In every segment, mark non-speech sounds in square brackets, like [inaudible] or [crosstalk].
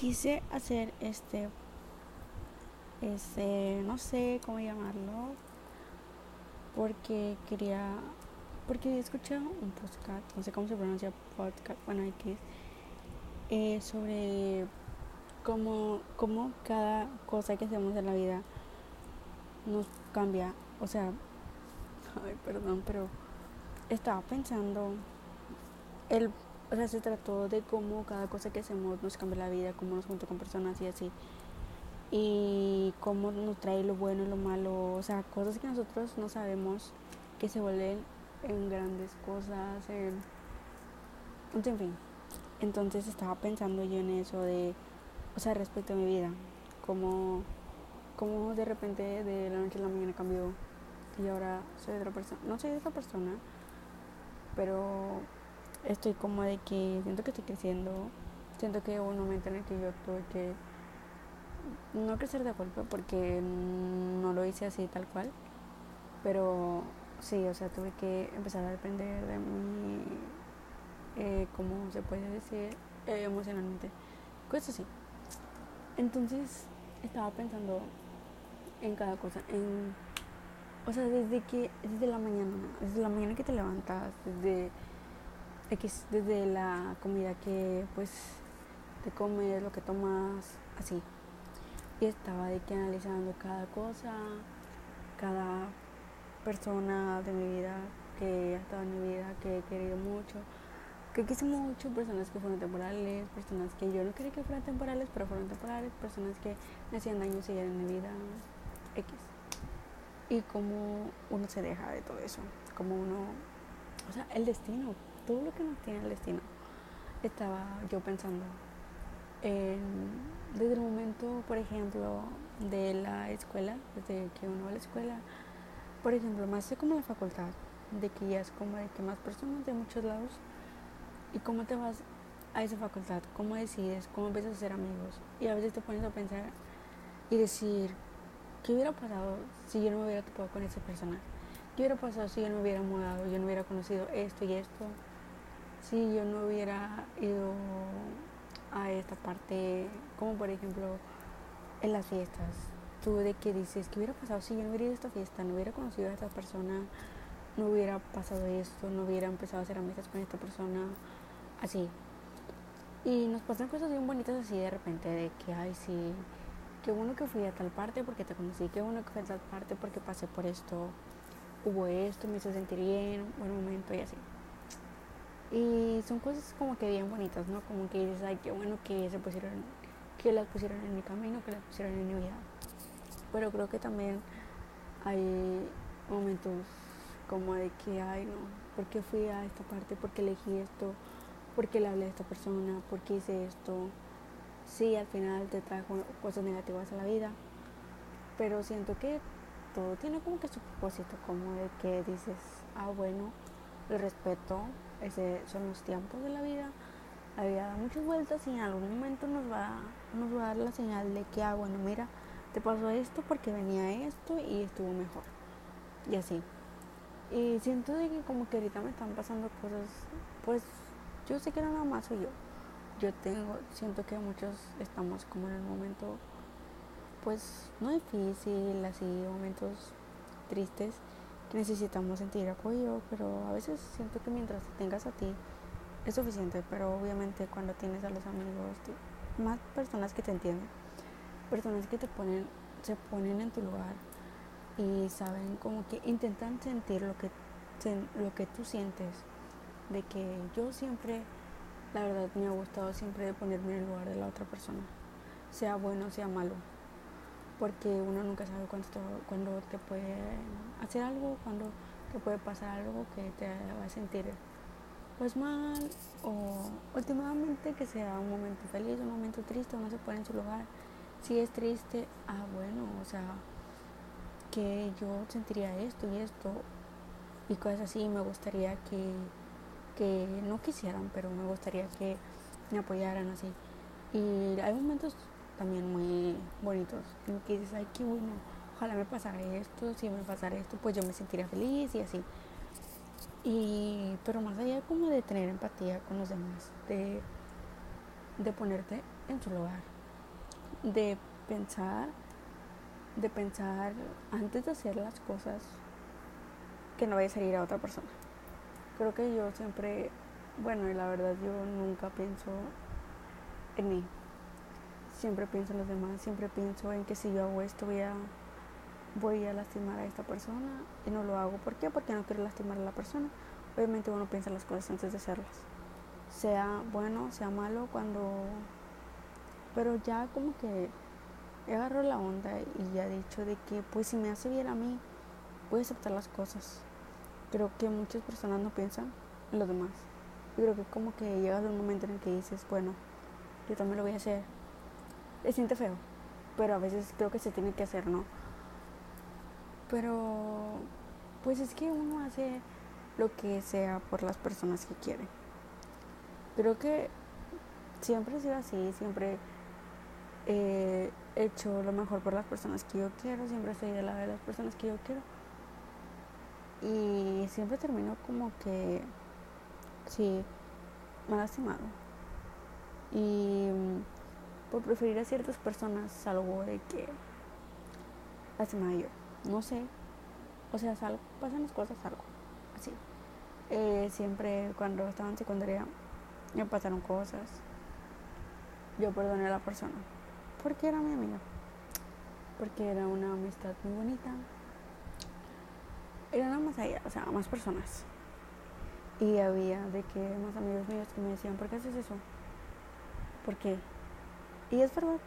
quise hacer este, este, no sé cómo llamarlo, porque quería, porque he escuchado un podcast, no sé cómo se pronuncia podcast, bueno, X, eh, sobre cómo, cómo cada cosa que hacemos en la vida nos cambia, o sea, [laughs] ay, perdón, pero estaba pensando, el, o sea, se trató de cómo cada cosa que hacemos nos cambia la vida, cómo nos junta con personas y así, y cómo nos trae lo bueno y lo malo, o sea, cosas que nosotros no sabemos que se vuelven en grandes cosas, en, en fin. Entonces estaba pensando yo en eso de, o sea, respecto a mi vida, como, como de repente de la noche a la mañana cambió y ahora soy otra persona, no soy esa persona, pero estoy como de que siento que estoy creciendo, siento que hubo un momento en el que yo tuve que no crecer de golpe porque no lo hice así tal cual, pero sí, o sea, tuve que empezar a depender de mi, eh, ¿cómo se puede decir? Eh, emocionalmente, cosas así. Entonces estaba pensando en cada cosa, en o sea, desde que, desde la mañana, desde la mañana que te levantas, desde, desde la comida que pues te comes, lo que tomas, así. Y estaba de que analizando cada cosa, cada persona de mi vida que ha estado en mi vida, que he querido mucho, que quise mucho, personas que fueron temporales, personas que yo no quería que fueran temporales, pero fueron temporales, personas que me hacían daño y siguen en mi vida, X y cómo uno se deja de todo eso, como uno, o sea, el destino, todo lo que nos tiene el destino. Estaba yo pensando en, desde el momento, por ejemplo, de la escuela, desde que uno va a la escuela, por ejemplo, más de como la facultad, de que ya es como de que más personas de muchos lados, y cómo te vas a esa facultad, cómo decides, cómo empiezas a ser amigos, y a veces te pones a pensar y decir, ¿Qué hubiera pasado si yo no me hubiera topado con esa persona? ¿Qué hubiera pasado si yo no hubiera mudado, yo no hubiera conocido esto y esto? Si yo no hubiera ido a esta parte, como por ejemplo en las fiestas, tú de que dices, ¿qué hubiera pasado si yo no hubiera ido a esta fiesta, no hubiera conocido a esta persona, no hubiera pasado esto, no hubiera empezado a hacer amistades con esta persona, así. Y nos pasan cosas bien bonitas así de repente, de que, ay, sí qué bueno que fui a tal parte porque te conocí, qué bueno que fui a tal parte porque pasé por esto, hubo esto, me hizo sentir bien, buen momento y así. Y son cosas como que bien bonitas, ¿no? Como que dices, ay, qué bueno que se pusieron, que las pusieron en mi camino, que las pusieron en mi vida. Pero creo que también hay momentos como de que, ay, no, ¿por qué fui a esta parte? ¿Por qué elegí esto? ¿Por qué le hablé a esta persona? ¿Por qué hice esto? sí, al final te trae cosas negativas a la vida, pero siento que todo tiene como que su propósito, como de que dices, ah, bueno, el respeto, ese son los tiempos de la vida, la vida da muchas vueltas y en algún momento nos va, nos va a dar la señal de que, ah, bueno, mira, te pasó esto porque venía esto y estuvo mejor, y así. Y siento que como que ahorita me están pasando cosas, pues yo sé que nada más soy yo. Yo tengo, siento que muchos estamos como en el momento, pues no difícil, así, momentos tristes, necesitamos sentir apoyo, pero a veces siento que mientras te tengas a ti es suficiente, pero obviamente cuando tienes a los amigos, más personas que te entienden, personas que te ponen, se ponen en tu lugar y saben como que intentan sentir lo que, lo que tú sientes, de que yo siempre la verdad me ha gustado siempre ponerme en el lugar de la otra persona, sea bueno, sea malo, porque uno nunca sabe cuándo te, te puede hacer algo, cuando te puede pasar algo que te va a sentir pues mal o últimamente que sea un momento feliz, un momento triste, uno se pone en su lugar. Si es triste, ah bueno, o sea, que yo sentiría esto y esto y cosas así, me gustaría que que no quisieran, pero me gustaría que me apoyaran así. Y hay momentos también muy bonitos en que dices, ay, qué bueno, ojalá me pasara esto, si me pasara esto, pues yo me sentiría feliz y así. Y, pero más allá como de tener empatía con los demás, de, de ponerte en su lugar, de pensar, de pensar antes de hacer las cosas que no vaya a salir a otra persona. Creo que yo siempre, bueno, y la verdad yo nunca pienso en mí. Siempre pienso en los demás, siempre pienso en que si yo hago esto voy a voy a lastimar a esta persona y no lo hago. ¿Por qué? Porque no quiero lastimar a la persona. Obviamente uno piensa las cosas antes de hacerlas. Sea bueno, sea malo, cuando... Pero ya como que he agarrado la onda y ya he dicho de que pues si me hace bien a mí, voy a aceptar las cosas. Creo que muchas personas no piensan en los demás. Yo creo que como que llegas a un momento en el que dices, bueno, yo también lo voy a hacer. Se siente feo, pero a veces creo que se tiene que hacer, ¿no? Pero pues es que uno hace lo que sea por las personas que quiere. Creo que siempre he sido así, siempre he hecho lo mejor por las personas que yo quiero, siempre estoy de lado de las personas que yo quiero. Y siempre termino como que, sí, me ha lastimado. Y por preferir a ciertas personas algo de que lastimada yo no sé, o sea, salgo, pasan las cosas, algo, así. Eh, siempre cuando estaba en secundaria me pasaron cosas. Yo perdoné a la persona porque era mi amiga, porque era una amistad muy bonita. Era nada más allá, o sea, más personas. Y había de que más amigos míos que me decían, ¿por qué haces eso? ¿Por qué? Y es verdad,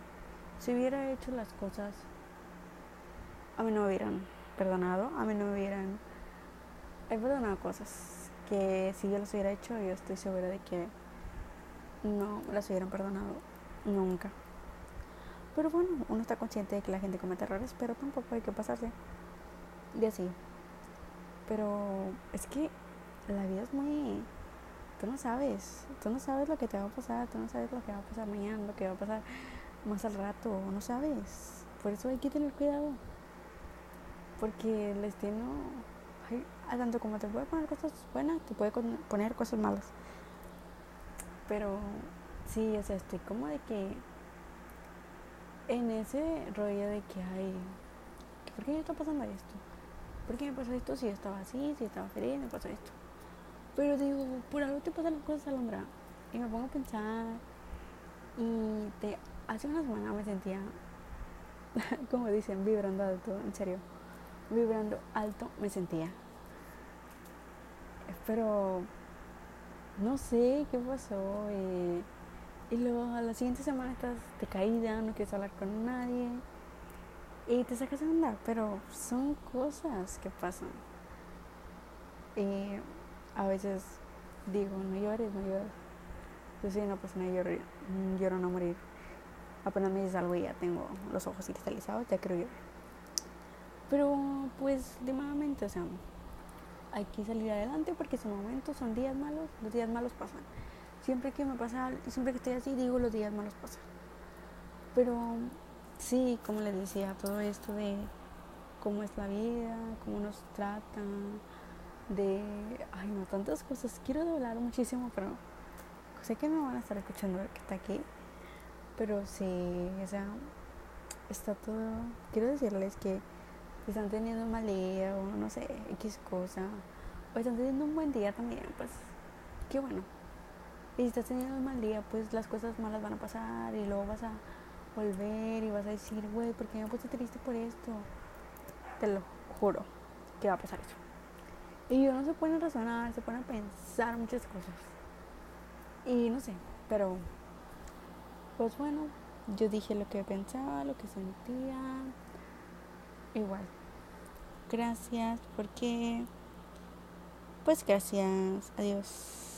si hubiera hecho las cosas a mí no me hubieran perdonado, a mí no me hubieran... He perdonado cosas que si yo las hubiera hecho, yo estoy segura de que no las hubieran perdonado nunca. Pero bueno, uno está consciente de que la gente comete errores, pero tampoco hay que pasarse de así. Pero es que la vida es muy... Tú no sabes, tú no sabes lo que te va a pasar, tú no sabes lo que va a pasar mañana, lo que va a pasar más al rato, no sabes. Por eso hay que tener cuidado porque el destino, tanto como te puede poner cosas buenas, te puede poner cosas malas. Pero sí, o sea, estoy como de que en ese rollo de que hay, ¿por qué me está pasando esto? ¿Por qué me pasó esto si estaba así, si estaba feliz, me pasó esto? Pero digo, por algo te pasan las cosas, Alondra. Y me pongo a pensar. Y te, hace una semana me sentía, [laughs] como dicen, vibrando todo, en serio vibrando alto me sentía. Pero no sé qué pasó. Eh, y luego a la siguiente semana estás de caída, no quieres hablar con nadie. Y te sacas a andar, pero son cosas que pasan. Y a veces digo, no llores, no llores. Yo sí, no pasa nada, lloro, lloro no morir. Apenas me dices y ya tengo los ojos cristalizados, ya creo llorar. Pero pues últimamente, o sea, hay que salir adelante porque son momentos, son días malos, los días malos pasan. Siempre que me pasa, siempre que estoy así, digo los días malos pasan. Pero sí, como les decía, todo esto de cómo es la vida, cómo nos tratan, de, ay no, tantas cosas. Quiero hablar muchísimo, pero sé que me van a estar escuchando que está aquí. Pero sí, o sea, está todo. Quiero decirles que si están teniendo un mal día o no sé, X cosa, o están teniendo un buen día también, pues qué bueno. Y si estás teniendo un mal día, pues las cosas malas van a pasar y luego vas a volver y vas a decir, güey, ¿por qué me puse triste por esto? Te lo juro que va a pasar eso. Y yo no se pueden razonar, se pueden pensar muchas cosas. Y no sé, pero pues bueno, yo dije lo que pensaba, lo que sentía igual. Gracias porque... Pues gracias. Adiós.